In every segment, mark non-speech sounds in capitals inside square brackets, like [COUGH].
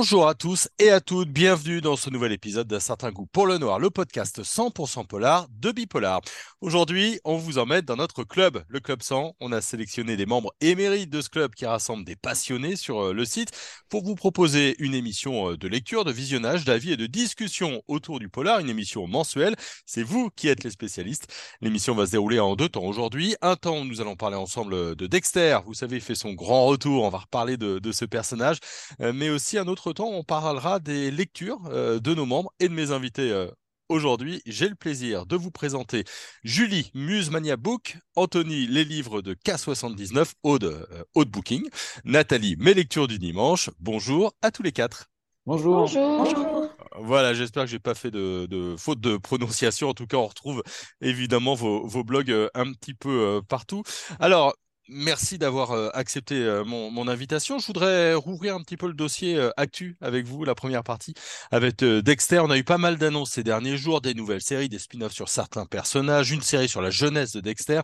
Bonjour à tous et à toutes, bienvenue dans ce nouvel épisode d'un certain goût pour le noir, le podcast 100% polar de Bipolar. Aujourd'hui, on vous emmène dans notre club, le Club 100. On a sélectionné des membres émérites de ce club qui rassemble des passionnés sur euh, le site pour vous proposer une émission euh, de lecture, de visionnage, d'avis et de discussion autour du polar, une émission mensuelle. C'est vous qui êtes les spécialistes. L'émission va se dérouler en deux temps aujourd'hui. Un temps où nous allons parler ensemble de Dexter, vous savez, il fait son grand retour, on va reparler de, de ce personnage, euh, mais aussi un autre temps, on parlera des lectures euh, de nos membres et de mes invités. euh, Aujourd'hui, j'ai le plaisir de vous présenter Julie, Muse Mania Book, Anthony, les livres de K79, Aude, euh, Aude Booking, Nathalie, mes lectures du dimanche. Bonjour à tous les quatre. Bonjour. Bonjour. Voilà, j'espère que j'ai pas fait de, de faute de prononciation. En tout cas, on retrouve évidemment vos, vos blogs un petit peu partout. Alors, merci d'avoir euh, accepté euh, mon, invitation. Je voudrais rouvrir un petit peu le dossier euh, actu avec vous, la première partie avec Dexter. On a eu pas mal d'annonces ces derniers jours, des nouvelles séries, des spin-offs sur certains personnages, une série sur la jeunesse de Dexter.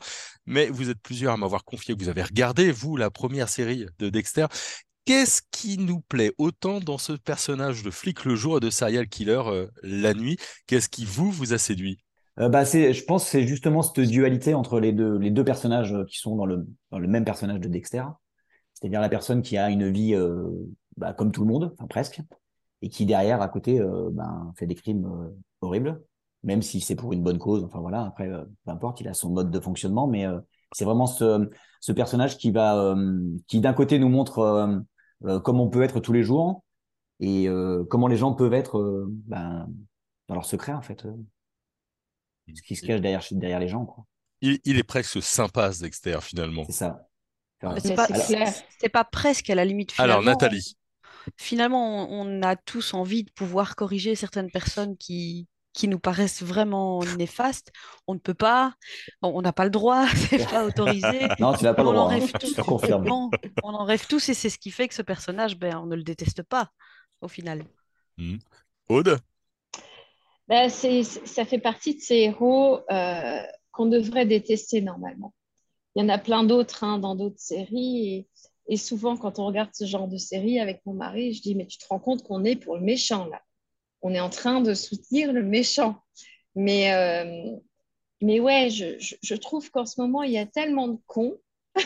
Mais vous êtes plusieurs à m'avoir confié que vous avez regardé, vous, la première série de Dexter. Qu'est-ce qui nous plaît autant dans ce personnage de flic le jour et de serial killer la nuit? Qu'est-ce qui vous vous a séduit? Euh, bah, c'est, je pense c'est justement cette dualité entre les deux, les deux personnages euh, qui sont dans le, dans le même personnage de Dexter. C'est-à-dire la personne qui a une vie euh, bah, comme tout le monde, enfin presque, et qui derrière, à côté, euh, ben, fait des crimes euh, horribles, même si c'est pour une bonne cause. Enfin voilà, après, peu importe, il a son mode de fonctionnement, mais c'est vraiment ce, ce personnage qui va, qui d'un côté nous montre comment on peut être tous les jours et comment les gens peuvent être ben, dans leur secret en fait. Ce qui se cache derrière, derrière les gens, quoi. il, il est presque sympa, ce Dexter, finalement. C'est ça. C'est pas, alors- clair. c'est pas presque à la limite. Alors, Finalement, Nathalie. Finalement, on, on a tous envie de pouvoir corriger certaines personnes qui, qui nous paraissent vraiment néfastes. On ne peut pas, on on n'a pas le droit, [LAUGHS] c'est pas autorisé. [LAUGHS] Non, tu n'as pas le On en droit. hein. rêve Je tous. te confirme. Non, on en rêve tous et c'est ce qui fait que ce personnage, ben, on ne le déteste pas au final. Hmm. Aude? Ben, ça fait partie de ces héros euh, qu'on devrait détester normalement. Il y en a plein d'autres hein, dans d'autres séries. Et, et souvent, quand on regarde ce genre de série avec mon mari, je dis, mais tu te rends compte qu'on est pour le méchant là. On est en train de soutenir le méchant. Mais, euh, mais ouais, je, je, je trouve qu'en ce moment, il y a tellement de cons. Je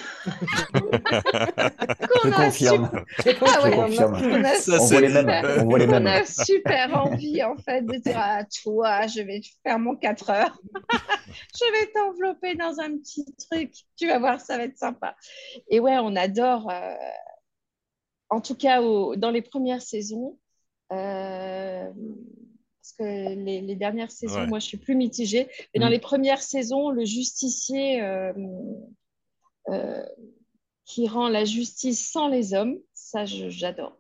qu'on a confirme. Ah ouais, Je confirme. on a Ça, On c'est- voit les mêmes. super- On voit les [LAUGHS] on mêmes. a super envie en fait de dire à toi, je vais faire mon 4 heures. [LAUGHS] je vais t'envelopper dans un petit truc. Tu vas voir, ça va être sympa. Et ouais, on adore. euh, en tout cas, au- dans les premières saisons. euh, parce que les, les dernières saisons, Ouais. moi, je suis plus mitigée. Mais dans Mm. les premières saisons, le justicier euh, euh, qui rend la justice sans les hommes, ça, j'adore.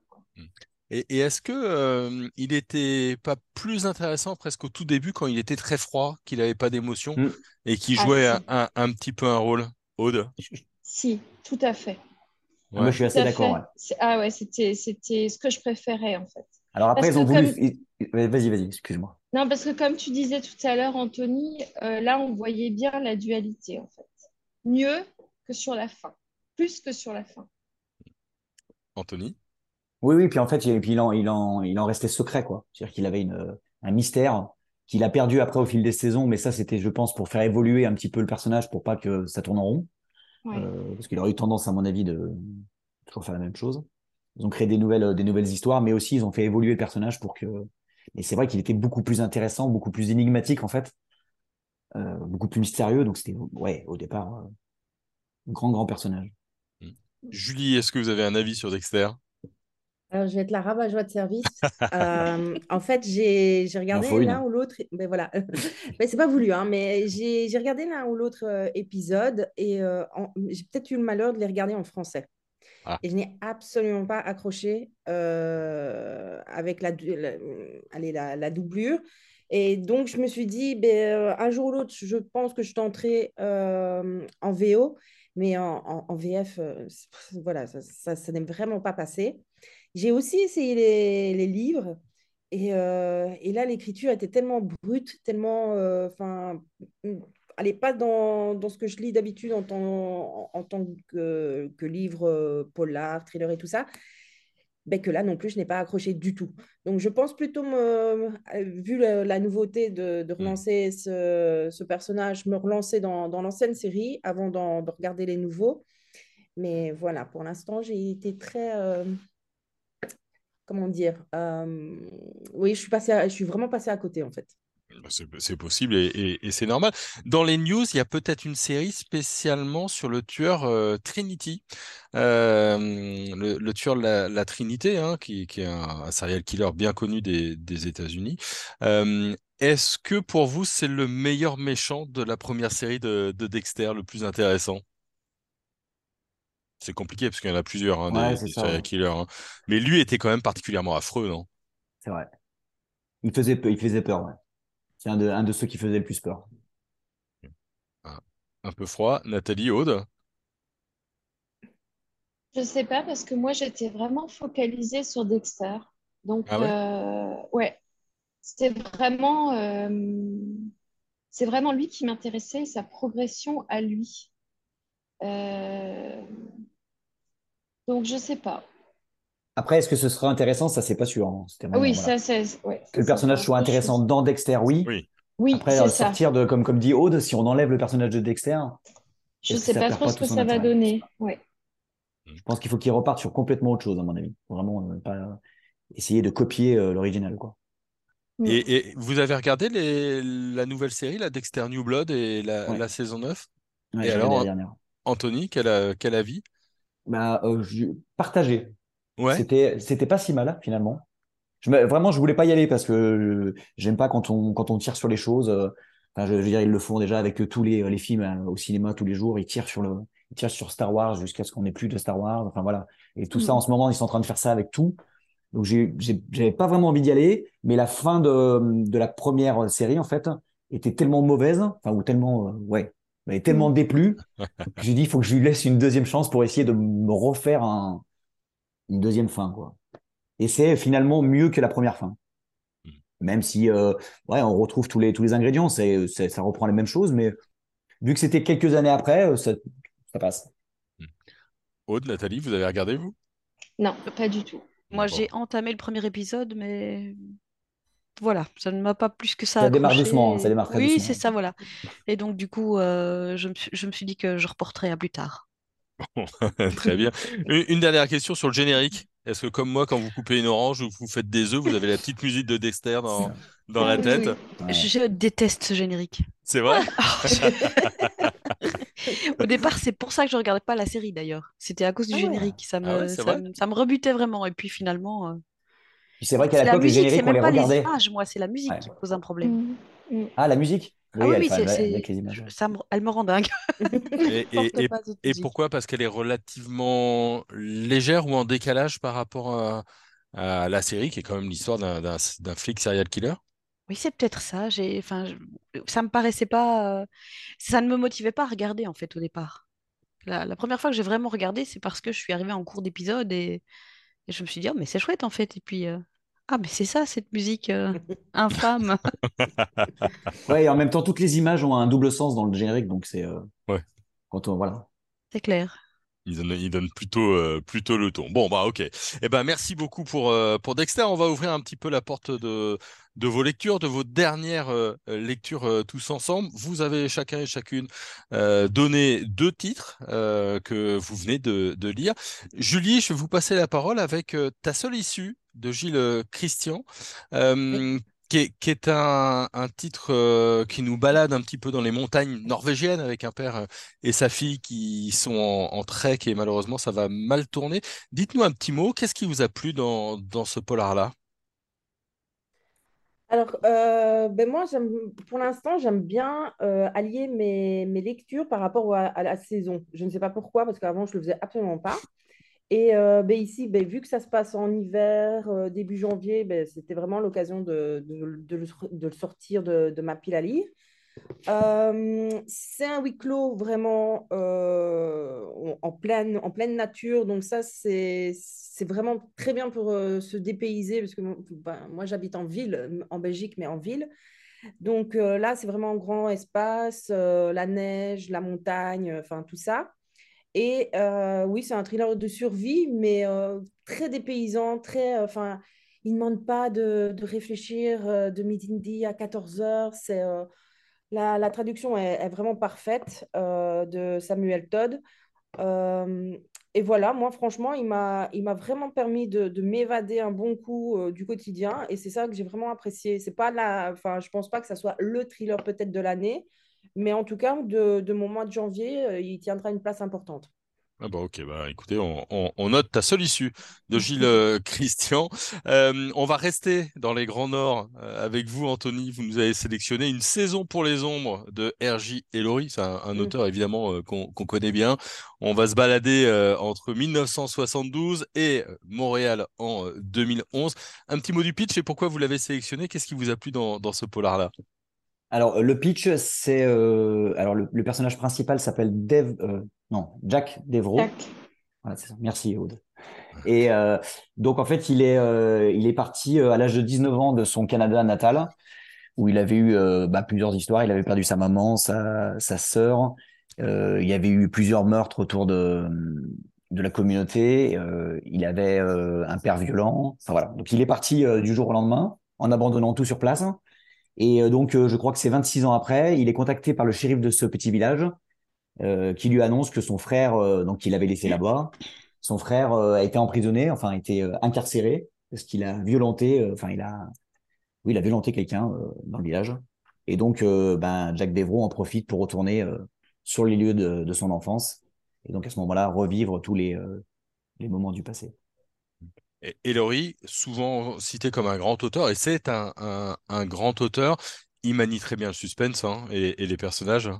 Et, et est-ce que euh, il était pas plus intéressant presque au tout début quand il était très froid, qu'il n'avait pas d'émotion Mm. et qu'il Ah, jouait si. un, un- un petit peu un rôle Aude? Si, tout à fait. Moi, je suis assez d'accord. ouais. Ah ouais, c'était, c'était ce que je préférais en fait. Alors après, Parce ils ont voulu. comme- Vas-y, vas-y, excuse-moi. Non, parce que comme tu disais tout à l'heure, Anthony, euh, là, on voyait bien la dualité en fait. Mieux que sur la fin. Plus que sur la fin. Anthony? Oui, oui, puis en fait, il, puis il, en, il, en, il en restait secret, quoi. C'est-à-dire qu'il avait une, un mystère qu'il a perdu après au fil des saisons, mais ça, c'était, je pense, pour faire évoluer un petit peu le personnage pour pas que ça tourne en rond. Ouais. Euh, parce qu'il aurait eu tendance, à mon avis, de toujours faire la même chose. Ils ont créé des nouvelles, des nouvelles histoires, mais aussi ils ont fait évoluer le personnage pour que. Et c'est vrai qu'il était beaucoup plus intéressant, beaucoup plus énigmatique, en fait. Euh, beaucoup plus mystérieux. Donc c'était, ouais, au départ, euh, grand, grand personnage. Julie, est-ce que vous avez un avis sur Dexter? Alors, je vais être la rabat-joie de service. [LAUGHS] Euh, en fait, j'ai j'ai regardé l'un ou l'autre. Ben voilà. Mais [LAUGHS] c'est pas voulu, hein, mais j'ai j'ai regardé l'un ou l'autre euh, épisode et euh, j'ai peut-être eu le malheur de les regarder en français. Ah. Et je n'ai absolument pas accroché euh, avec la, allez, la, la doublure. Et donc, je me suis dit, ben, euh, un jour ou l'autre, je pense que je tenterai euh, en VO, mais en, VF, euh, voilà, ça, ça, n'est vraiment pas passé. J'ai aussi essayé les, livres. Et, euh, et là, l'écriture était tellement brute, tellement. euh, Enfin. allez, pas dans, dans ce que je lis d'habitude en tant, en, tant que, que livre polar, thriller et tout ça. Ben que là non plus, je n'ai pas accroché du tout. Donc, je pense plutôt, me, vu la, nouveauté de, de relancer ce, ce, personnage, me relancer dans, dans l'ancienne série avant de regarder les nouveaux. Mais voilà, pour l'instant, j'ai été très comment dire Oui, je suis, passée je suis vraiment passée à côté, en fait. Bah, c'est possible et, c'est normal. Dans les news, il y a peut-être une série spécialement sur le tueur Trinity, le, tueur de la, Trinité, hein, qui, est un, serial killer bien connu des, États-Unis. Est-ce que pour vous, c'est le meilleur méchant de la première série de Dexter, le plus intéressant? C'est compliqué parce qu'il y en a plusieurs, hein, des, serial killers. Hein. Mais lui était quand même particulièrement affreux, non? C'est vrai. Il faisait, il faisait peur, ouais. C'est un de, un de ceux qui faisait le plus peur. Ah, un peu froid. Nathalie, Aude? Je sais pas, parce que moi, j'étais vraiment focalisée sur Dexter. Donc, ah ouais, euh, c'était vraiment, euh, c'est vraiment lui qui m'intéressait, sa progression à lui. Euh, donc, je sais pas. Après, est-ce que ce sera intéressant? Ça, c'est pas sûr. Hein. oui, ça, c'est. que le personnage soit intéressant dans Dexter, oui. Oui, Après, sortir de, comme, comme dit Aude, si on enlève le personnage de Dexter. Je sais pas trop ce que ça va donner. Ouais. Je pense qu'il faut qu'il reparte sur complètement autre chose, à mon avis. Vraiment, euh, pas essayer de copier euh, l'original, quoi. Mm. Et, vous avez regardé les, la nouvelle série, la Dexter New Blood et la, saison 9 Et alors, Anthony, quel, quel avis? Bah, euh, partagé. Ouais. C'était, c'était pas si mal finalement. Je, vraiment, je voulais pas y aller parce que j'aime pas quand on, quand on tire sur les choses. Euh, enfin, je, veux dire, ils le font déjà avec tous les, les films euh, au cinéma tous les jours. Ils tirent sur le, ils tirent sur Star Wars jusqu'à ce qu'on n'ait plus de Star Wars. Enfin voilà. Et tout ça mm. en ce moment, ils sont en train de faire ça avec tout. Donc j'avais pas vraiment envie d'y aller, mais la fin de, de la première série en fait était tellement mauvaise, enfin ou tellement ouais, m'avait tellement mm. déplu que j'ai dit il faut que je lui laisse une deuxième chance pour essayer de me refaire un, une deuxième fin quoi. Et c'est finalement mieux que la première fin. Mm. Même si euh, ouais, on retrouve tous les tous les ingrédients, c'est, ça reprend les mêmes choses, mais vu que c'était quelques années après, euh, ça, ça passe. Mm. Aude, Nathalie, vous avez regardé vous? Non, pas du tout. Moi, j'ai entamé le premier épisode, mais voilà, ça ne m'a pas plus que ça. Ça démarre doucement, ça démarre très Oui, c'est ça, voilà. Et donc, du coup, euh, je, me suis, je, me suis, dit que je reporterai à plus tard. [LAUGHS] très bien. Une, dernière question sur le générique. Est-ce que, comme moi, quand vous coupez une orange ou vous faites des œufs, vous avez la petite musique de Dexter dans, dans la tête? Je déteste ce générique. C'est vrai? [LAUGHS] Au départ, c'est pour ça que je ne regardais pas la série d'ailleurs. C'était à cause du ah générique. Ça ah me, ça, me, rebutait vraiment. Et puis finalement. Euh, c'est vrai qu'à l'époque, les génériques, on les regardait. Les images, moi, c'est la musique qui pose un problème. Mm, mm. Ah, la musique? Ah oui, oui avec les images. Ça me... elle me rend dingue. [LAUGHS] et, et, et, pourquoi? Parce qu'elle est relativement légère ou en décalage par rapport à, à la série, qui est quand même l'histoire d'un flic serial killer? Oui, c'est peut-être ça. Enfin, ça me paraissait pas. Ça ne me motivait pas à regarder, en fait, au départ. La, la première fois que j'ai vraiment regardé, c'est parce que je suis arrivée en cours d'épisode et... je me suis dit, oh, mais c'est chouette, en fait. Et puis, euh, ah, mais c'est ça, cette musique euh, infâme. [LAUGHS] ouais, et en même temps, toutes les images ont un double sens dans le générique, donc c'est. Euh, ouais. Quand on, voilà. C'est clair. Il donne, plutôt, euh, plutôt le ton. Bon, bah ok. Eh ben, merci beaucoup pour, pour Dexter. On va ouvrir un petit peu la porte de, de vos lectures, de vos dernières lectures tous ensemble. Vous avez chacun et chacune donné deux titres que vous venez de, de, lire. Julie, je vais vous passer la parole avec ta seule issue de Gilles euh, Christian, euh, qui, est, un, titre euh, qui nous balade un petit peu dans les montagnes norvégiennes avec un père et sa fille qui sont en, trek et malheureusement ça va mal tourner. Dites-nous un petit mot, qu'est-ce qui vous a plu dans, dans ce polar-là? Alors, ben moi, pour l'instant, j'aime bien allier mes, mes, lectures par rapport à, à, la saison. Je ne sais pas pourquoi, parce qu'avant, je ne le faisais absolument pas. Et euh, ben ici, ben, vu que ça se passe en hiver, euh, début janvier, ben, c'était vraiment l'occasion de, le sortir de, ma pile à lire. Euh, c'est un huis clos vraiment en, pleine, nature, donc ça, c'est vraiment très bien pour se dépayser, parce que moi, j'habite en ville, en Belgique, mais en ville. Donc là, c'est vraiment un grand espace, la neige, la montagne, enfin tout ça. Et euh, oui, c'est un thriller de survie, mais euh, très dépaysant, très, euh, enfin, il ne demande pas de, réfléchir de midi à 14 heures. C'est, la, la traduction est, vraiment parfaite de Samuel Todd. Et voilà, moi, franchement, il m'a, vraiment permis de, de m'évader un bon coup du quotidien. Et c'est ça que j'ai vraiment apprécié. C'est pas la, enfin, je pense pas que ça soit le thriller peut-être de l'année, mais en tout cas, de, de mon mois de janvier, euh, il tiendra une place importante. Ah bah ok, bah écoutez, on, on- on note ta seule issue de Gilles euh, [LAUGHS] Christian. Euh, on va rester dans les Grands Nords euh, avec vous, Anthony. Vous nous avez sélectionné une saison pour les ombres de R.J. Ellory. C'est un, un auteur évidemment qu'on connaît bien. On va se balader entre 1972 et Montréal en euh, 2011. Un petit mot du pitch et pourquoi vous l'avez sélectionné? Qu'est-ce qui vous a plu dans, dans ce polar-là? Alors, le pitch, c'est. euh, alors, le, le personnage principal s'appelle Dev. euh, non, Jack Devro. Tac. Voilà, c'est ça. Merci, Aude. Et euh, donc, en fait, il est, il est parti à l'âge de 19 ans de son Canada natal, où il avait eu bah, plusieurs histoires. Il avait perdu sa maman, sa, sa sœur. Il y avait eu plusieurs meurtres autour de, de la communauté. Il avait un père violent. Enfin, voilà. Donc, il est parti du jour au lendemain, en abandonnant tout sur place. Et euh, donc, euh, je crois que c'est 26 ans après, il est contacté par le shérif de ce petit village euh, qui lui annonce que son frère, donc qu'il avait laissé là-bas, son frère a été emprisonné, enfin a été incarcéré parce qu'il a violenté, enfin il a, oui, il a violenté quelqu'un dans le village. Et donc, ben Jack Devro en profite pour retourner sur les lieux de, son enfance et donc à ce moment-là revivre tous les moments du passé. Et Ellory, souvent cité comme un grand auteur, et c'est un, un, grand auteur, il manie très bien le suspense hein, et, les personnages.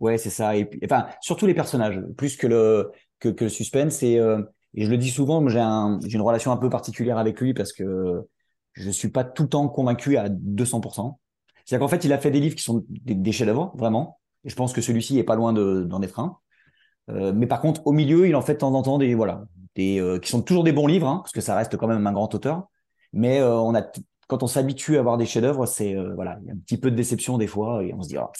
Ouais, c'est ça. Et enfin, surtout les personnages, plus que le que, le suspense. Et, euh, et je le dis souvent, j'ai un, une relation un peu particulière avec lui parce que je suis pas tout le temps convaincu à 200%. C'est-à-dire qu'en fait, il a fait des livres qui sont des, des chefs-d'œuvre, vraiment. Et je pense que celui-ci est pas loin de, d'en être un. Euh, mais par contre, au milieu, il en fait de temps en temps des voilà, des euh, qui sont toujours des bons livres, hein, parce que ça reste quand même un grand auteur. Mais euh, on a quand on s'habitue à voir des chefs-d'œuvre, c'est euh, voilà, il y a un petit peu de déception des fois et on se dit ah,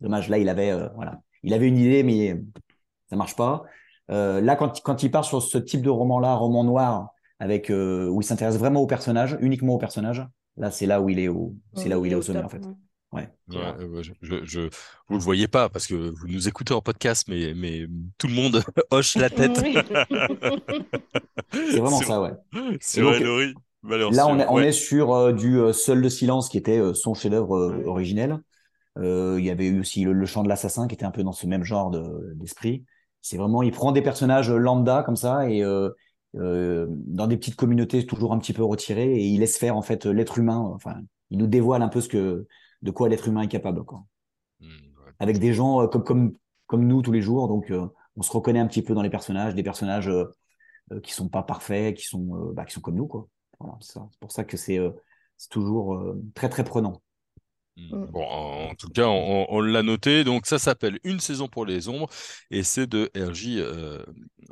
dommage là il avait euh, voilà, il avait une idée mais ça marche pas. Euh, là quand quand il part sur ce type de roman-là, roman noir avec euh, où il s'intéresse vraiment aux personnages, uniquement aux personnages, là c'est là où il est au c'est là où il est au sommet en fait. Ouais. Ouais. Euh, je, je, vous le voyez pas parce que vous nous écoutez en podcast, mais, mais tout le monde [LAUGHS] hoche la tête. C'est vraiment [LAUGHS] ça, ouais. Ellory. Mais alors, Là, on est, on ouais. est sur euh, du euh, Seul de silence qui était euh, son chef-d'œuvre euh, Ouais. originel. Euh, il y avait eu aussi le, le chant de l'assassin qui était un peu dans ce même genre de- d'esprit. C'est vraiment, il prend des personnages lambda comme ça et euh, euh, dans des petites communautés toujours un petit peu retirées et il laisse faire en fait l'être humain. Enfin, il nous dévoile un peu ce que de quoi l'être humain est capable, quoi. Ouais. Avec des gens euh, comme comme comme nous tous les jours, donc euh, on se reconnaît un petit peu dans les personnages, des personnages euh, qui sont pas parfaits, qui sont bah, qui sont comme nous, quoi. Voilà, c'est pour ça que c'est toujours très très prenant. Hmm. Bon, en, tout cas, on, on l'a noté. Donc, ça s'appelle Une saison pour les ombres et c'est de R.J. Euh,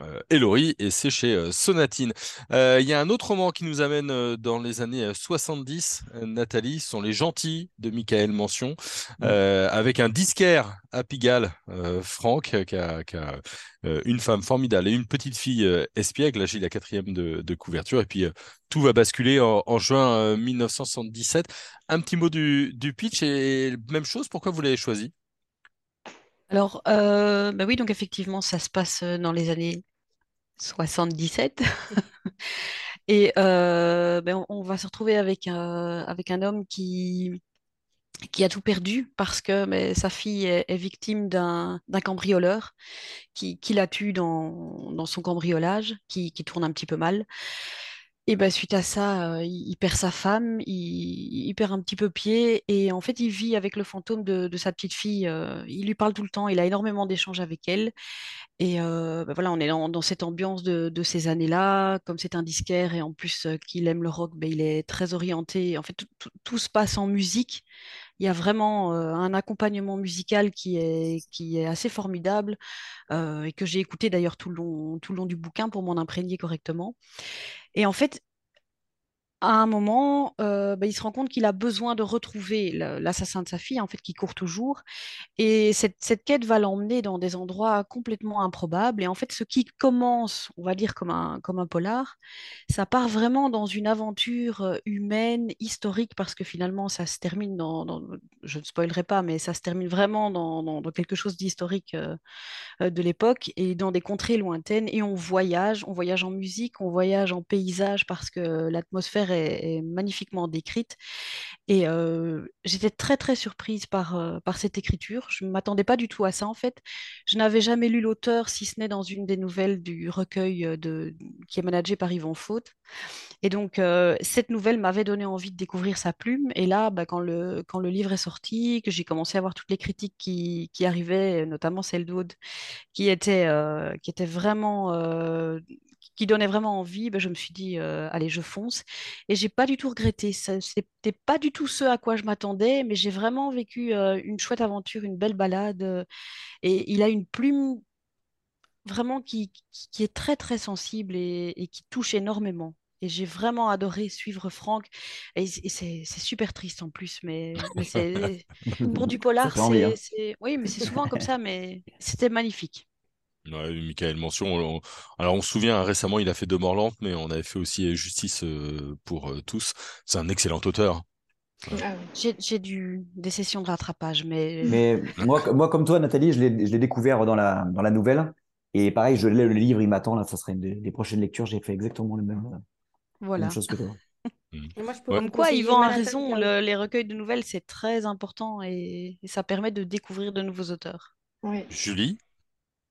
euh, Ellory et c'est chez euh, Sonatine. Euh, Il y a un autre roman qui nous amène euh, dans les années euh, 70, euh, Nathalie, ce sont Les Gentils de Michael Mention, euh, avec un disquaire à Pigalle, euh, Franck, qui a, qui a, euh, une femme formidable et une petite fille euh, espiègle. Là, j'ai la quatrième de, couverture. Et puis, euh, tout va basculer en, juin euh, 1977. Un petit mot du, pitch et même chose, pourquoi vous l'avez choisi? Alors, euh, bah oui, donc effectivement, ça se passe euh, dans les années 77. [LAUGHS] Et euh, ben, on, va se retrouver avec un homme qui, qui a tout perdu parce que ben, sa fille est, victime d'un cambrioleur qui, la tue dans, son cambriolage, qui, tourne un petit peu mal. Et ben, suite à ça, euh, il, perd sa femme, il, perd un petit peu pied et en fait, il vit avec le fantôme de, sa petite fille. euh, il lui parle tout le temps, il a énormément d'échanges avec elle. Et euh, ben voilà, on est dans, cette ambiance de, ces années-là. Comme c'est un disquaire et en plus qu'il aime le rock, ben, il est très orienté. En fait, tout se passe en musique. Il y a vraiment euh, un accompagnement musical qui est, qui est assez formidable euh, et que j'ai écouté d'ailleurs tout le long, tout le long du bouquin pour m'en imprégner correctement. Et en fait, à un moment, euh, bah, il se rend compte qu'il a besoin de retrouver l'assassin de sa fille, en fait, qui court toujours. Et cette, cette quête va l'emmener dans des endroits complètement improbables. Et en fait, ce qui commence, on va dire, comme un, comme un polar, ça part vraiment dans une aventure humaine, historique, parce que finalement, ça se termine dans, je ne spoilerai pas, mais ça se termine vraiment dans, dans- dans quelque chose d'historique euh, euh, de l'époque et dans des contrées lointaines. Et on voyage, on voyage en musique, on voyage en paysage parce que l'atmosphère est, magnifiquement décrite. Et euh, j'étais très très surprise par, euh, par cette écriture. Je ne m'attendais pas du tout à ça en fait. Je n'avais jamais lu l'auteur si ce n'est dans une des nouvelles du recueil euh, de, qui est managé par Yvon Faute. Et donc cette nouvelle m'avait donné envie de découvrir sa plume. Et là, bah, quand le, quand le livre est sorti, que j'ai commencé à voir toutes les critiques qui, qui arrivaient, notamment celle d'Aude, qui était, qui était vraiment, qui donnait vraiment envie, ben, je me suis dit, euh, allez, je fonce. Et j'ai pas du tout regretté. C'était pas du tout ce à quoi je m'attendais, mais j'ai vraiment vécu euh, une chouette aventure, une belle balade. euh, et il a une plume vraiment qui, est très, très sensible et, et qui touche énormément. Et j'ai vraiment adoré suivre Franck. Et, c'est super triste en plus, mais, mais [LAUGHS] pour du polar, hein. c'est- oui, mais c'est souvent comme ça, mais c'était magnifique. Ouais, Michael Mention. on- Alors, on se souvient, hein, récemment, il a fait De Mort Lente, mais on avait fait aussi Justice euh, pour euh, tous. C'est un excellent auteur. Ah oui. J'ai du, des sessions de rattrapage, mais, Mais moi, moi, comme toi, Nathalie, je l'ai découvert dans la, dans la nouvelle. Et pareil, je l'ai, le livre, il m'attend, là, ça serait une des, des prochaines lectures. J'ai fait exactement la même, voilà. même chose que toi. [LAUGHS] Et moi, je peux Ouais. vous Comme quoi, Yvan a raison, le- les recueils de nouvelles, c'est très important et, et ça permet de découvrir de nouveaux auteurs. Oui. Julie?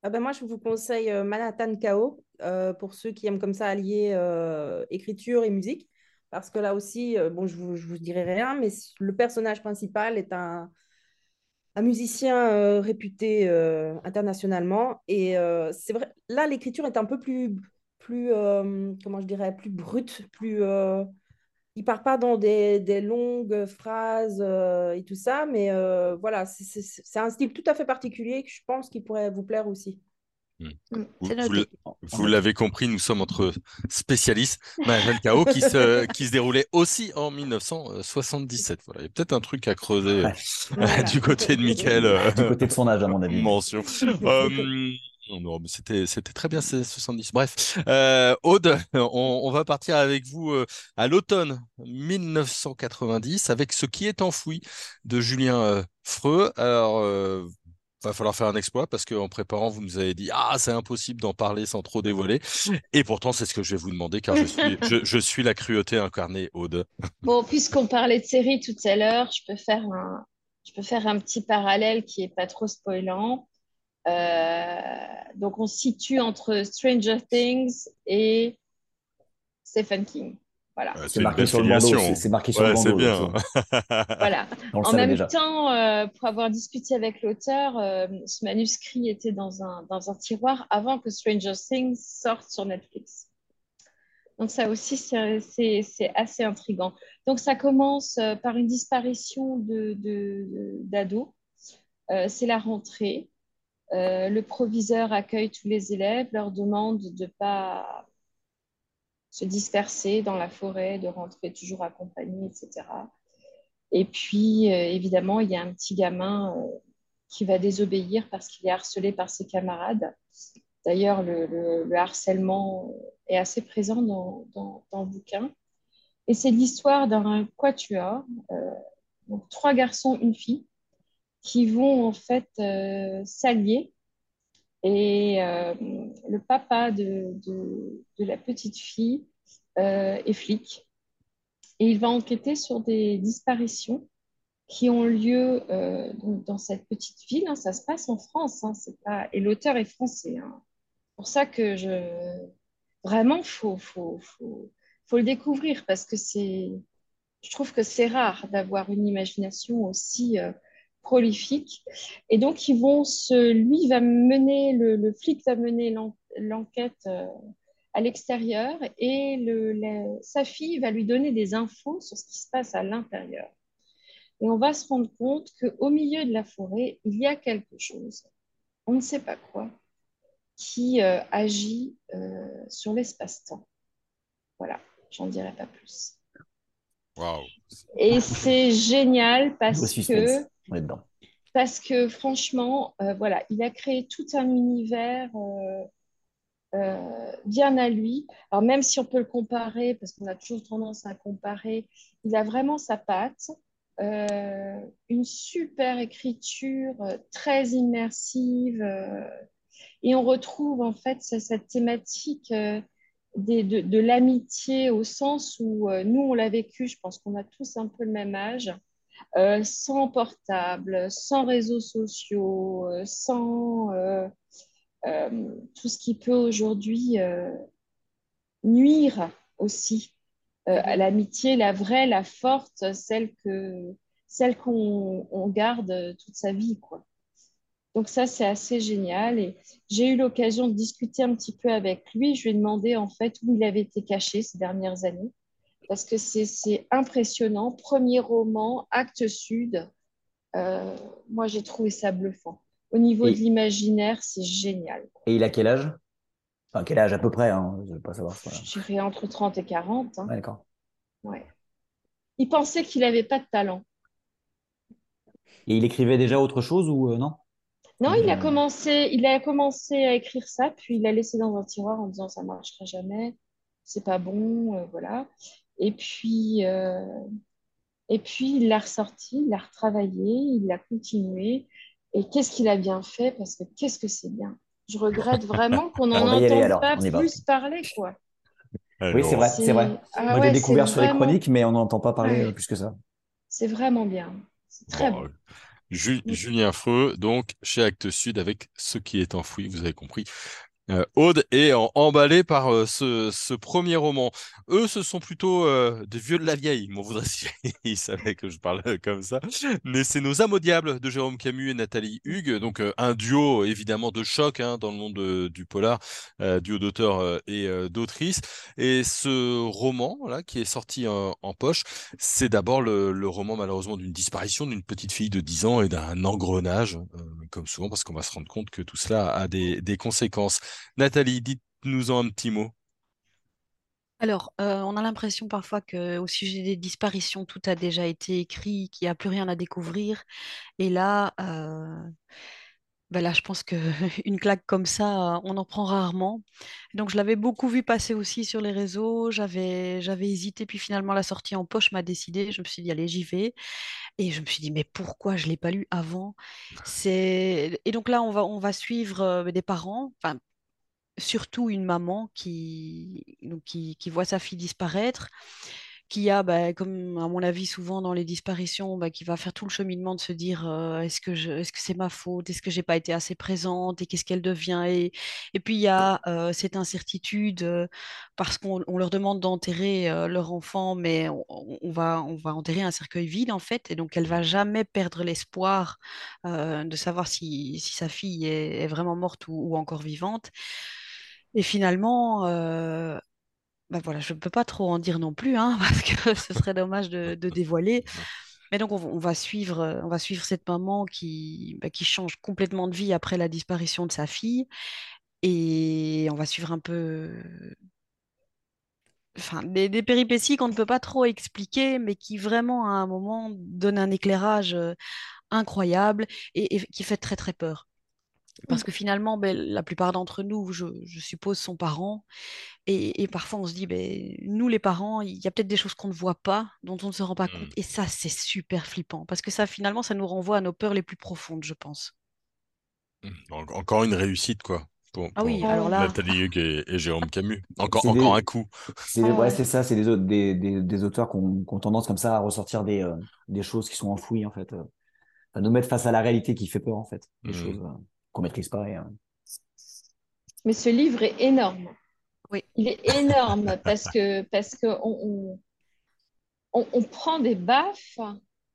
Ah ben moi, je vous conseille euh, Manhattan Chaos euh, pour ceux qui aiment comme ça allier euh, écriture et musique. Parce que là aussi, bon, je vous, je vous dirai rien, mais le personnage principal est un, un musicien réputé internationalement. Et c'est vrai, là, l'écriture est un peu plus, plus comment je dirais, plus brute, plus... il part pas dans des, des longues phrases euh, et tout ça, mais euh, voilà, c'est un style tout à fait particulier que je pense qu'il pourrait vous plaire aussi. Vous, C'est vous l'avez compris, nous sommes entre spécialistes. Manhattan Chaos qui se, [LAUGHS] qui se déroulait aussi en 1977. Voilà, il y a peut-être un truc à creuser Ouais. euh, Voilà. [LAUGHS] du côté de Michael. Du côté de son âge, à mon avis. mention. Euh, mais [LAUGHS] c'était, c'était très bien, ces 70. Bref, euh, Aude, [LAUGHS] on, va partir avec vous euh, à l'automne 1990 avec Ce qui est enfoui de Julien euh, Freux. Alors, euh, va falloir faire un exploit parce qu'en préparant, vous nous avez dit Ah, c'est impossible d'en parler sans trop dévoiler. Et pourtant, c'est ce que je vais vous demander car je suis, je, suis la cruauté incarnée, Aude. [LAUGHS] Bon, puisqu'on parlait de série tout à l'heure, je peux faire un, je peux faire un petit parallèle qui est pas trop spoilant. Euh, donc, on se situe entre Stranger Things et Stephen King. Voilà. Euh, C'est marqué sur le bandeau. C'est marqué sur Ouais, le c'est bandeau. bien. euh, [LAUGHS] Voilà. En même déjà. temps, euh, pour avoir discuté avec l'auteur, euh, ce manuscrit était dans un, dans un tiroir avant que Stranger Things sorte sur Netflix. Donc ça aussi, c'est assez intriguant. Donc ça commence par une disparition de, de- de- d'ados. Euh, c'est la rentrée. Euh, le proviseur accueille tous les élèves, leur demande de ne pas se disperser dans la forêt, de rentrer toujours accompagnés, etc. Et puis, euh, évidemment, il y a un petit gamin euh, qui va désobéir parce qu'il est harcelé par ses camarades. D'ailleurs, le, le- le harcèlement est assez présent dans, dans- le bouquin. Et c'est l'histoire d'un quatuor, donc trois garçons, une fille, qui vont en fait euh, s'allier. Et euh, le papa de, de- la petite fille euh, est flic. Et il va enquêter sur des disparitions qui ont lieu dans cette petite ville. hein. ça se passe en France. hein, pas... Et l'auteur est français. hein. Pour ça que je... Vraiment, faut, faut, faut, faut le découvrir parce que c'est... Je trouve que c'est rare d'avoir une imagination aussi prolifique. Et donc, ils vont se... lui va mener, le, le flic va mener l'en- l'enquête euh, à l'extérieur et le, la- sa fille va lui donner des infos sur ce qui se passe à l'intérieur. Et on va se rendre compte qu'au milieu de la forêt, il y a quelque chose, on ne sait pas quoi, qui euh, agit euh, sur l'espace-temps. Voilà, j'en dirai pas plus. Et c'est génial parce que, Dedans. parce que franchement, euh, voilà, il a créé tout un univers euh, euh, bien à lui. Alors même si on peut le comparer, parce qu'on a toujours tendance à comparer, il a vraiment sa patte. Une super écriture, très immersive. et on retrouve en fait ce- cette thématique de, de l'amitié au sens où nous, on l'a vécu, je pense qu'on a tous un peu le même âge, euh, sans portable, sans réseaux sociaux, euh, sans euh, tout ce qui peut aujourd'hui nuire aussi à l'amitié, la vraie, la forte, celle que celle qu'on on garde toute sa vie, quoi. Donc ça, c'est assez génial. Et j'ai eu l'occasion de discuter un petit peu avec lui. Je lui ai demandé en fait où il avait été caché ces dernières années. Parce que c'est impressionnant. Premier roman, Actes Sud. Euh, moi, j'ai trouvé ça bluffant. Au niveau Et- de l'imaginaire, c'est génial. Et il a quel âge? Enfin, quel âge à peu près, hein, je veux pas savoir. voilà. Je dirais entre 30 et 40. hein. Ouais, d'accord. Ouais. Il pensait qu'il n'avait pas de talent. Et il écrivait déjà autre chose ou euh, non? Non, il a Euh, commencé, il a commencé à écrire ça, puis il l'a laissé dans un tiroir en disant ça marchera jamais, c'est pas bon, euh, voilà. Et puis, euh, et puis il l'a ressorti, il l'a retravaillé, il l'a continué. Et qu'est-ce qu'il a bien fait? Parce que qu'est-ce que c'est bien. Je regrette vraiment [LAUGHS] qu'on n'en On va y aller, entende alors, pas plus parler, quoi. Oui, c'est vrai, c'est vrai. Ah Moi, ouais, découvert c'est sur les vraiment- chroniques, mais on n'entend pas parler Ouais. euh, plus que ça. C'est vraiment bien. C'est très Bon, bon. euh, Ju- Julien Freux, donc chez Actes Sud avec ce qui est enfoui, vous avez compris. Euh, Aude est emballée par euh, ce, premier roman. Eux, ce sont plutôt euh, des vieux de la vieille, m'en voudrait si ils savaient que je parle comme ça. Mais c'est Nos âmes au diable de Jérôme Camus et Nathalie Hugues, donc euh, un duo évidemment de choc hein, dans le monde euh, du polar, euh, duo d'auteurs euh, et euh, d'autrices. Et ce roman là qui est sorti en, poche, c'est d'abord le, roman malheureusement d'une disparition d'une petite fille de 10 ans et d'un engrenage, euh, comme souvent parce qu'on va se rendre compte que tout cela a des conséquences. Nathalie, dites-nous-en un petit mot. Alors, euh, on a l'impression parfois que au sujet des disparitions, tout a déjà été écrit, qu'il n'y a plus rien à découvrir. Et là, euh, ben là, je pense que [LAUGHS] une claque comme ça, on en prend rarement. Donc, je l'avais beaucoup vu passer aussi sur les réseaux. J'avais, hésité, puis finalement, la sortie en poche m'a décidé. Je me suis dit, allez, j'y vais. Et je me suis dit, mais pourquoi je l'ai pas lu avant? Et donc là, on va, on va suivre euh, des parents, enfin, surtout une maman qui, qui, voit sa fille disparaître, qui a, bah, comme à mon avis souvent dans les disparitions, bah, qui va faire tout le cheminement de se dire est-ce que je, est-ce que c'est ma faute, est-ce que j'ai pas été assez présente? Et qu'est-ce qu'elle devient? Et, et puis il y a cette incertitude parce qu'on on leur demande d'enterrer leur enfant, mais on, va, on va enterrer un cercueil vide en fait, et donc elle va jamais perdre l'espoir de savoir si, si sa fille est, vraiment morte ou encore vivante. Et finalement, euh, bah voilà, je ne peux pas trop en dire non plus, hein, [LAUGHS] parce que ce serait dommage de, dévoiler. Mais donc, on, va- suivre, euh, on va suivre cette maman qui, bah, qui change complètement de vie après la disparition de sa fille. Et on va suivre un peu enfin, des, péripéties qu'on ne peut pas trop expliquer, mais qui vraiment, à un moment, donnent un éclairage euh, incroyable et qui fait très, très peur. Parce que finalement, ben, la plupart d'entre nous, je, je suppose, sont parents. Et, et parfois, on se dit, ben, nous, les parents, il y a peut-être des choses qu'on ne voit pas, dont on ne se rend pas compte. Mm. Et ça, c'est super flippant. Parce que ça, finalement, ça nous renvoie à nos peurs les plus profondes, je pense. En- Encore une réussite, quoi, pour, Ah oui, pour alors là, Nathalie Hugues et, et Jérôme [LAUGHS] Camus. Encore, C'est encore des- un coup. C'est Ah ouais, ouais. c'est [LAUGHS] ça, c'est des, au- des, des, des auteurs qui ont, qui ont tendance comme ça à ressortir des, euh, des choses qui sont enfouies, en fait. euh, à nous mettre face à la réalité qui fait peur, en fait. Des choses euh, qu'on maîtrise pas. Et, euh, Mais ce livre est énorme. Oui. Il est énorme [LAUGHS] parce que parce que on, on, on- on prend des baffes,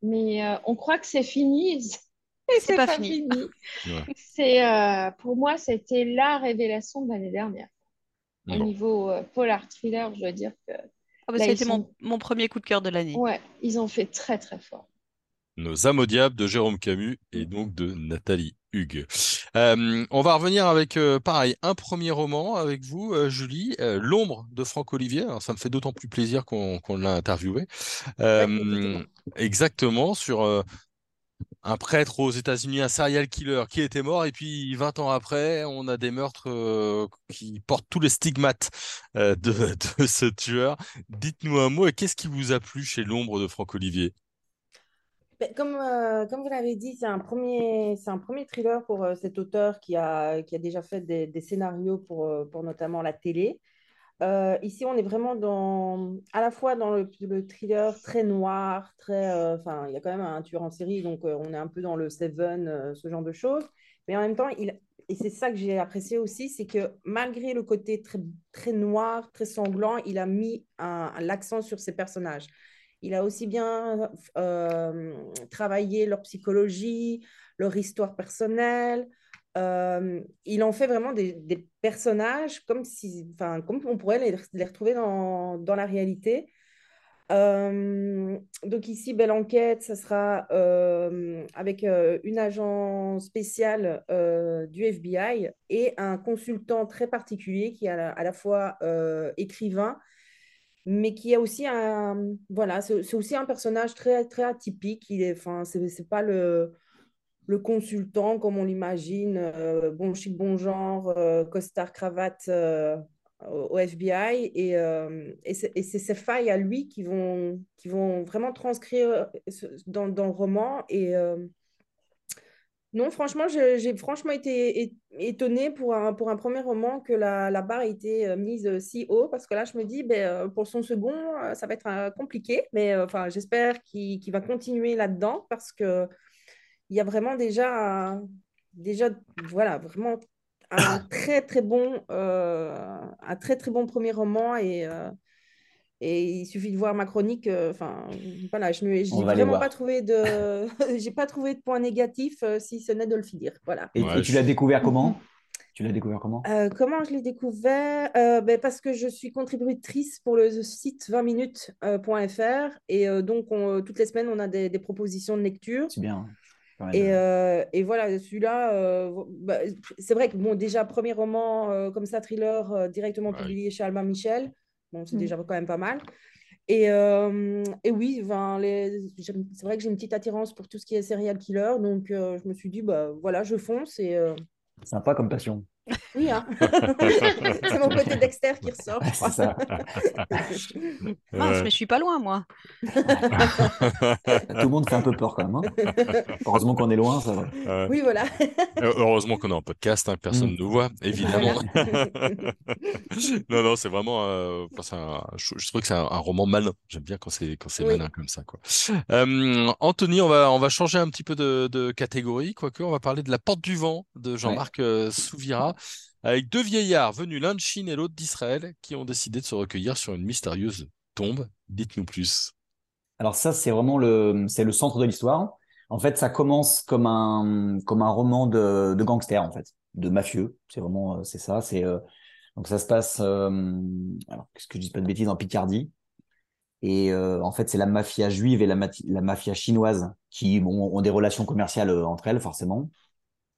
mais euh, on croit que c'est fini. [LAUGHS] Et C'est pas fini. [LAUGHS] Ouais. C'est euh, pour moi, c'était la révélation de l'année dernière. Au Bon. niveau euh, polar thriller, je dois dire que ah bah, été sont- mon, mon premier coup de cœur de l'année. ouais, ils ont fait très très fort. Nos âmes au diable de Jérôme Camus et donc de Nathalie Hugues. Euh, on va revenir avec, euh, pareil, un premier roman avec vous, euh, Julie, L'ombre de Franck Olivier. Alors, ça me fait d'autant plus plaisir qu'on l'a interviewé. Exactement. exactement, sur un prêtre aux États-Unis, un serial killer qui était mort, et puis 20 ans après, on a des meurtres euh, qui portent tous les stigmates euh, de, [LAUGHS] de ce tueur. Dites-nous un mot, et qu'est-ce qui vous a plu chez L'ombre de Franck Olivier? Ben, Comme, euh, comme vous l'avez dit, c'est un premier, un premier thriller pour euh, cet auteur qui a, qui a déjà fait des, scénarios pour, euh, pour notamment la télé. Ici, on est vraiment dans, à la fois dans le, le thriller très noir, très, enfin, il y a quand même un tueur en série, donc on est un peu dans le Seven, ce genre de choses. Mais en même temps, il, et c'est ça que j'ai apprécié aussi, c'est que malgré le côté très, très noir, très sanglant, il a mis l'accent sur ses personnages. Il a aussi bien euh, travaillé leur psychologie, leur histoire personnelle. Euh, il en fait vraiment des, personnages comme si, comme on pourrait les, retrouver dans, dans la réalité. Euh, donc ici, Belle Enquête, ça sera avec une agent spéciale du FBI et un consultant très particulier qui est à la, à la fois écrivain, mais qui est aussi un, voilà, c'est aussi un personnage très, très atypique. Il est, enfin, c'est pas le, le consultant comme on l'imagine, euh, bon chic, bon genre, euh, costard, cravate euh, au FBI. Et, euh, et c'est ces failles à lui qui vont, qui vont vraiment transcrire dans, dans le roman. Et non, franchement, j'ai franchement été étonnée pour un, pour un premier roman que la, la barre ait été euh, mise euh, si haut, parce que là, je me dis, ben, euh, pour son second, ça va être compliqué, mais enfin, j'espère qu'il va continuer là-dedans, parce que il y a vraiment déjà, un- déjà voilà, vraiment un [COUGHS] très très bon, euh, un très très bon premier roman et, euh, et il suffit de voir ma chronique. euh, Enfin, voilà, je n'ai vraiment pas trouvé de, [LAUGHS] j'ai pas trouvé de point négatif euh, si ce n'est de le finir. Voilà. Et, Ouais, et tu l'as découvert comment? Tu l'as découvert comment? Euh, comment je l'ai découvert? Euh, ben, parce que je suis contributrice pour le site 20minutes.fr et euh, donc on- toutes les semaines on a des, des propositions de lecture. C'est bien. Mal Et, euh, et voilà, celui-là, euh, bah, c'est vrai que bon, déjà, premier roman euh, comme ça, thriller, euh, directement Ouais. publié chez Albin Michel, bon, c'est Mm. déjà quand même pas mal. Et, euh, et oui, c'est vrai que j'ai une petite attirance pour tout ce qui est serial killer, donc euh, je me suis dit, bah, voilà, je fonce. Et euh, Sympa comme passion. Oui, hein. [LAUGHS] c'est mon côté Dexter qui ressort. je Ouais, crois. c'est ça. [LAUGHS] Mince, Ouais. mais je suis pas loin, moi. [LAUGHS] Tout le monde fait un peu peur quand même. hein. Heureusement qu'on est loin, ça va. Ouais. Oui, voilà. Euh, Heureusement qu'on est en podcast, hein, personne ne Mm. nous voit, évidemment. Voilà. Non, non, c'est vraiment. euh, enfin, c'est un- je, je trouve que c'est un, un roman malin. J'aime bien quand c'est quand c'est Oui. malin comme ça, quoi. Euh, Anthony, on va on va changer un petit peu de, de catégorie, quoique on va parler de La Porte du Vent de Jean-Marc euh, Souvira, avec deux vieillards venus l'un de Chine et l'autre d'Israël, qui ont décidé de se recueillir sur une mystérieuse tombe. Dites-nous plus. Alors ça, c'est vraiment le, c'est le centre de l'histoire. En fait, ça commence comme un, comme un roman de, de gangster, en fait, de mafieux. C'est vraiment, euh, c'est ça. C'est, euh, donc ça se passe, euh, alors qu'est-ce que je dis pas de bêtises, en Picardie. Et en fait, c'est la mafia juive et la, mafia chinoise qui ont des relations commerciales entre elles, forcément.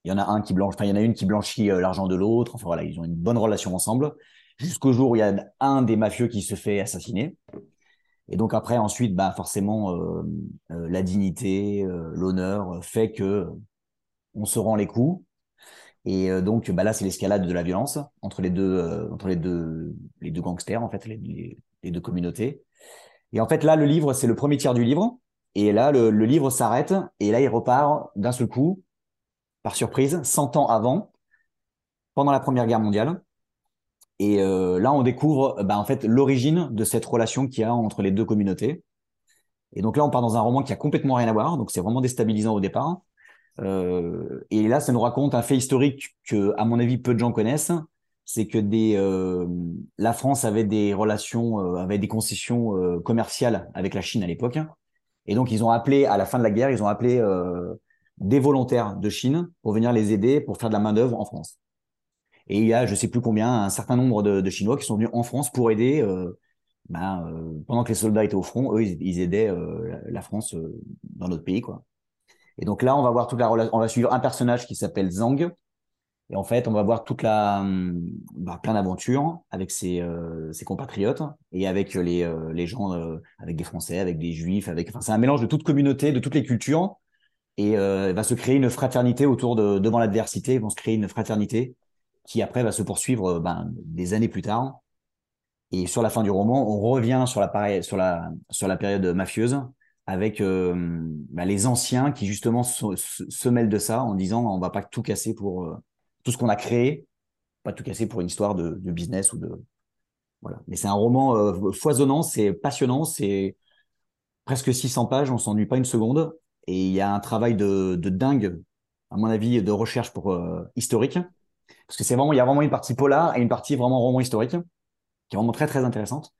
Il y en a un qui blanchit, enfin, il y en a une qui blanchit euh, l'argent de l'autre. Enfin voilà, ils ont une bonne relation ensemble. Jusqu'au jour où il y a un des mafieux qui se fait assassiner. Et donc après, ensuite, bah forcément, euh, euh, la dignité, l'honneur fait que on se rend les coups. Et donc, bah là, c'est l'escalade de la violence entre les deux, entre les deux, les deux gangsters en fait, les deux communautés. Et en fait, là, le livre, c'est le premier tiers du livre. Et là, le, le livre s'arrête. Et là, il repart d'un seul coup, par surprise, 100 ans avant, pendant la Première Guerre mondiale. Et euh, là, on découvre bah, en fait l'origine de cette relation qu'il y a entre les deux communautés. Et donc là, on part dans un roman qui a complètement rien à voir, donc c'est vraiment déstabilisant au départ. Euh, et là, ça nous raconte un fait historique que, à mon avis, peu de gens connaissent. C'est que des, euh, la France avait des relations, avait des concessions commerciales avec la Chine à l'époque. Et donc, ils ont appelé, à la fin de la guerre, ils ont appelé des volontaires de Chine pour venir les aider pour faire de la main-d'œuvre en France. Et il y a, je sais plus combien, un certain nombre de, Chinois qui sont venus en France pour aider euh, ben, euh, pendant que les soldats étaient au front, eux, ils, aidaient euh, la, France dans notre pays, quoi. Et donc là, on va voir toute la. On va suivre un personnage qui s'appelle Zhang. Et en fait, on va voir toute la bah, plein d'aventures avec ses, ses compatriotes et avec les, les gens, avec des Français, avec des Juifs, avec. Enfin, c'est un mélange de toute communauté, de toutes les cultures. Et euh, va se créer une fraternité autour de devant l'adversité. Vont se créer une fraternité qui après va se poursuivre euh, ben, des années plus tard. Et sur la fin du roman, on revient sur la, sur la, sur la période mafieuse avec euh, bah, les anciens qui justement se, mêlent de ça en disant on va pas tout casser pour euh, tout ce qu'on a créé, pas tout casser pour une histoire de, de business ou de voilà. Mais c'est un roman foisonnant, c'est passionnant, c'est presque 600 pages, on s'ennuie pas une seconde et il y a un travail de, de dingue à mon avis de recherche pour euh, historique parce que c'est vraiment il y a vraiment une partie polar et une partie vraiment roman historique qui est vraiment très très intéressante.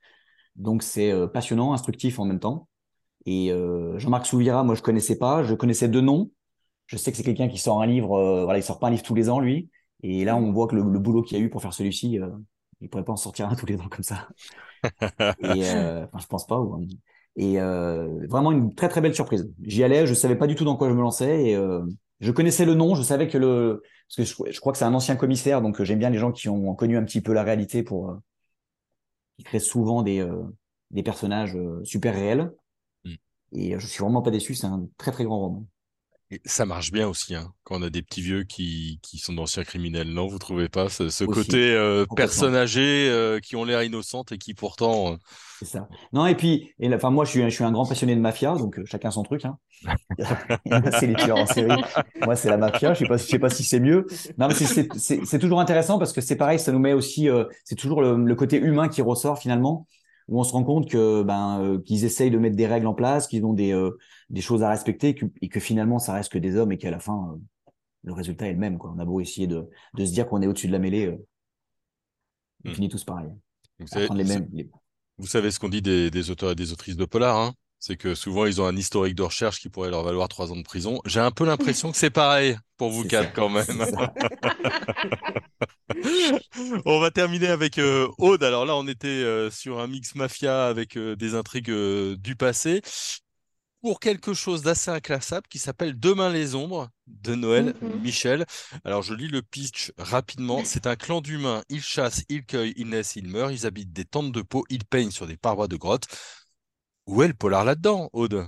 Donc c'est euh, passionnant, instructif en même temps. Et euh, Jean-Marc Souvira, moi je connaissais pas, je connaissais deux noms. Je sais que c'est quelqu'un qui sort un livre, euh, voilà, il sort pas un livre tous les ans lui. Et là on voit que le, le boulot qu'il y a eu pour faire celui-ci, euh, il pourrait pas en sortir un tous les ans comme ça. [LAUGHS] Et euh, enfin je pense pas. ou- Et euh, vraiment une très très belle surprise. J'y allais, je savais pas du tout dans quoi je me lançais et euh, je connaissais le nom, je savais que le parce que je, je crois que c'est un ancien commissaire, donc euh, j'aime bien les gens qui ont connu un petit peu la réalité pour euh, qui créent souvent des euh, des personnages super réels. Mm. Et je suis vraiment pas déçu, c'est un très très grand roman. Et ça marche bien aussi, hein, quand on a des petits vieux qui, qui sont d'anciens criminels, non? Vous trouvez pas ce, côté euh, personnes âgées euh, qui ont l'air innocentes et qui pourtant... euh, C'est ça. Non, et puis, et enfin, moi, je suis, je suis un grand passionné de mafia, donc euh, chacun son truc. Hein. [LAUGHS] c'est les tueurs en série. Moi, c'est la mafia. Je sais pas, je sais pas si c'est mieux. Non, mais c'est- toujours intéressant parce que c'est pareil, ça nous met aussi, c'est toujours le, le côté humain qui ressort finalement, où on se rend compte que ben euh, qu'ils essayent de mettre des règles en place, qu'ils ont des euh, des choses à respecter, que- et que finalement, ça reste que des hommes et qu'à la fin, euh, le résultat est le même. Quoi. On a beau essayer de de se dire qu'on est au-dessus de la mêlée, euh, on Hmm. finit tous pareil. vous À savez, prendre les vous- mêmes. les- Vous savez ce qu'on dit des, des auteurs et des autrices de polar, hein? C'est que souvent ils ont un historique de recherche qui pourrait leur valoir trois ans de prison. J'ai un peu l'impression que c'est pareil pour vous quatre ça, quand même. [LAUGHS] On va terminer avec euh, Aude. Alors là, on était euh, sur un mix mafia avec euh, des intrigues euh, du passé. Pour quelque chose d'assez inclassable qui s'appelle Demain les ombres de Noël Mhm. Michel. Alors je lis le pitch rapidement. C'est un clan d'humains. Ils chassent, ils cueillent, ils naissent, ils meurent. Ils habitent des tentes de peau. Ils peignent sur des parois de grottes. Où est le polar là-dedans, Aude?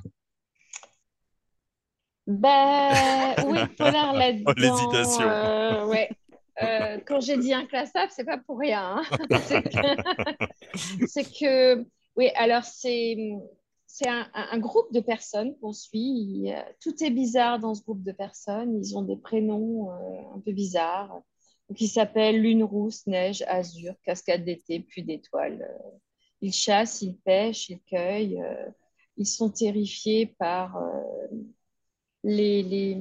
Ben oui, polar [LAUGHS] là-dedans. l'hésitation. euh, ouais. Euh, quand j'ai dit inclassable, c'est pas pour rien. hein. [LAUGHS] [LAUGHS] C'est que, oui, alors c'est c'est un, groupe de personnes qu'on suit. Euh, tout est bizarre dans ce groupe de personnes. Ils ont des prénoms euh, un peu bizarres. Ils s'appellent Lune rousse, Neige, Azur, Cascade d'été, Pluie d'étoiles. Ils chassent, ils pêchent, ils cueillent. euh, Ils sont terrifiés par euh, les,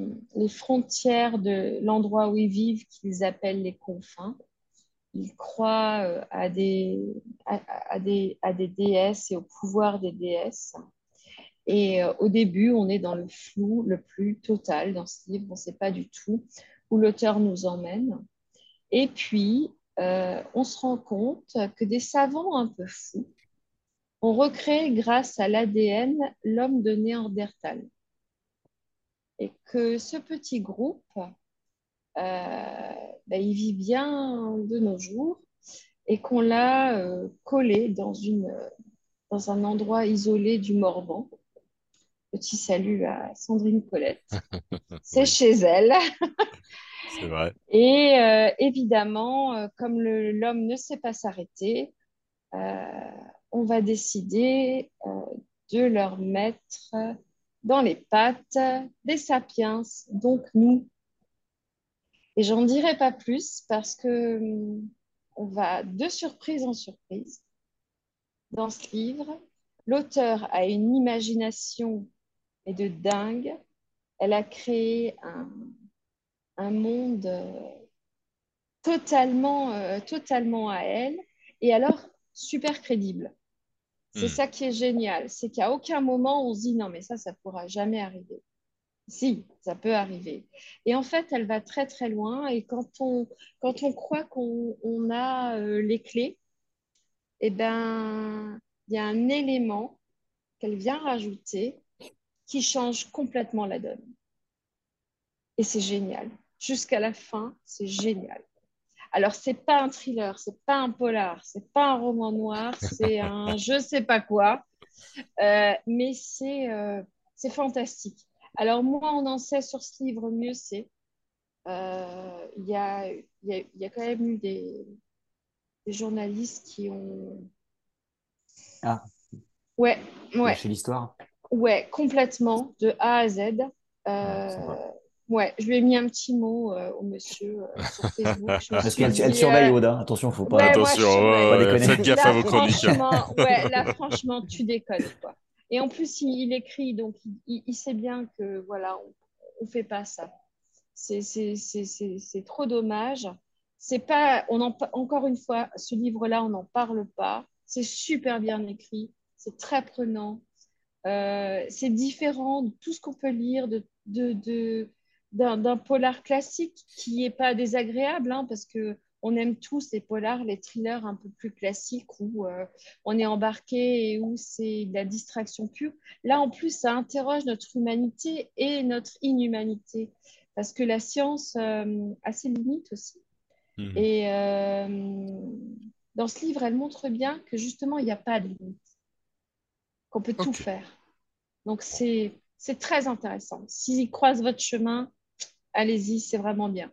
frontières de l'endroit où ils vivent qu'ils appellent les confins. Ils croient euh, à des, déesses et au pouvoir des déesses. Et au début, on est dans le flou le plus total dans ce livre. On ne sait pas du tout où l'auteur nous emmène. Et puis, euh, on se rend compte que des savants un peu fous ont recréé grâce à l'ADN l'homme de Néandertal et que ce petit groupe, euh, ben, il vit bien de nos jours et qu'on l'a euh, collé dans, une, dans un endroit isolé du Morvan. Petit salut à Sandrine Colette. [LAUGHS] C'est chez elle. Et euh, évidemment, euh, comme l'homme ne sait pas s'arrêter, euh, on va décider de leur mettre dans les pattes des sapiens, donc nous. Et j'en dirai pas plus parce que hum, on va de surprise en surprise dans ce livre. L'auteur a une imagination et de dingue. Elle a créé un, un monde euh, totalement, euh, totalement à elle, et alors super crédible. C'est Hmm. ça qui est génial, c'est qu'à aucun moment on se dit non mais ça, ça pourra jamais arriver. Si, ça peut arriver. Et en fait, elle va très très loin, et quand on, quand on croit qu'on on a euh, les clés, eh ben, il y a un élément qu'elle vient rajouter qui change complètement la donne. Et c'est génial. Jusqu'à la fin, c'est génial. Alors, c'est pas un thriller, c'est pas un polar, c'est pas un roman noir, [LAUGHS] c'est un je sais pas quoi, euh, mais euh, c'est fantastique. Alors, moins on en sait sur ce livre, mieux c'est. Euh, il y, a, y, y, a, quand même eu des, des journalistes qui ont. Ah. Ouais, ouais. Chez l'histoire. Ouais, complètement, de A à Z. Euh, ouais, je lui ai mis un petit mot euh, au monsieur euh, sur [LAUGHS] Facebook. Parce qu'elle elle surveille Aude, hein. attention, faut pas, Ouais, Attention, moi, ouais, je- ouais, faites gaffe Là, à vos chroniques. franchement, [LAUGHS] ouais, là, franchement, tu déconnes, quoi. Et en plus, il, il écrit, donc il, il- il sait bien que, voilà, on ne fait pas ça. C'est c'est- c'est- c'est- c'est trop dommage. C'est pas, on en, encore une fois, ce livre-là, on n'en parle pas. C'est super bien écrit, c'est très prenant. Euh, c'est différent de tout ce qu'on peut lire de, de, de- d'un, polar classique qui n'est pas désagréable, hein, parce que on aime tous les polars, les thrillers un peu plus classiques où euh, on est embarqué et où c'est de la distraction pure. Là, en plus, ça interroge notre humanité et notre inhumanité, parce que la science euh, a ses limites aussi. Mhm. Et euh, dans ce livre, elle montre bien que justement, il n'y a pas de limite, qu'on peut tout faire. Donc, c'est c'est très intéressant. S'il croise votre chemin, allez-y, c'est vraiment bien.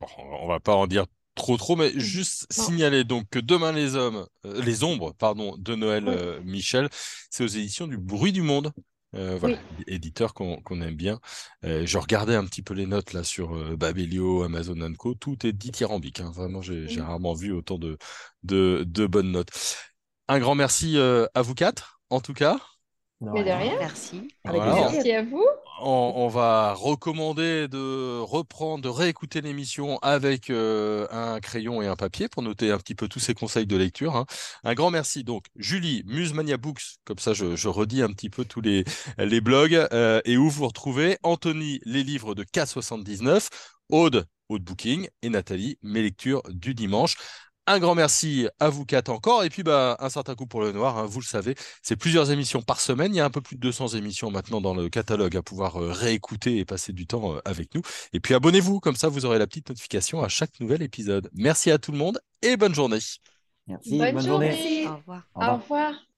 Bon, on va pas en dire trop trop, mais juste Non. signaler donc que Demain les hommes, euh, les ombres, pardon, de Noël Oui. euh, Michel, c'est aux éditions du Bruit du Monde. Euh, voilà, éditeur qu'on qu'on aime bien. Euh, je regardais un petit peu les notes là sur euh, Babelio, Amazon Co. Tout est dithyrambique. Hein. Vraiment, j'ai Oui. rarement vu autant de, de, de bonnes notes. Un grand merci euh, à vous quatre, en tout cas. Mais de rien. Merci. Voilà. Merci à vous. On, va recommander de reprendre, de réécouter l'émission avec euh, un crayon et un papier pour noter un petit peu tous ces conseils de lecture. hein. Un grand merci donc Julie, Musemania Books, comme ça je, je redis un petit peu tous les, les blogs euh, et où vous retrouvez Anthony, les livres de K79, Aude, Aude Booking et Nathalie, mes lectures du dimanche. Un grand merci à vous quatre encore. Et puis, bah, un certain coup pour le noir, hein, vous le savez, c'est plusieurs émissions par semaine. Il y a un peu plus de 200 émissions maintenant dans le catalogue à pouvoir euh, réécouter et passer du temps euh, avec nous. Et puis, abonnez-vous, comme ça, vous aurez la petite notification à chaque nouvel épisode. Merci à tout le monde et bonne journée. Merci, Bonne bonne journée. journée. Au revoir. Au revoir.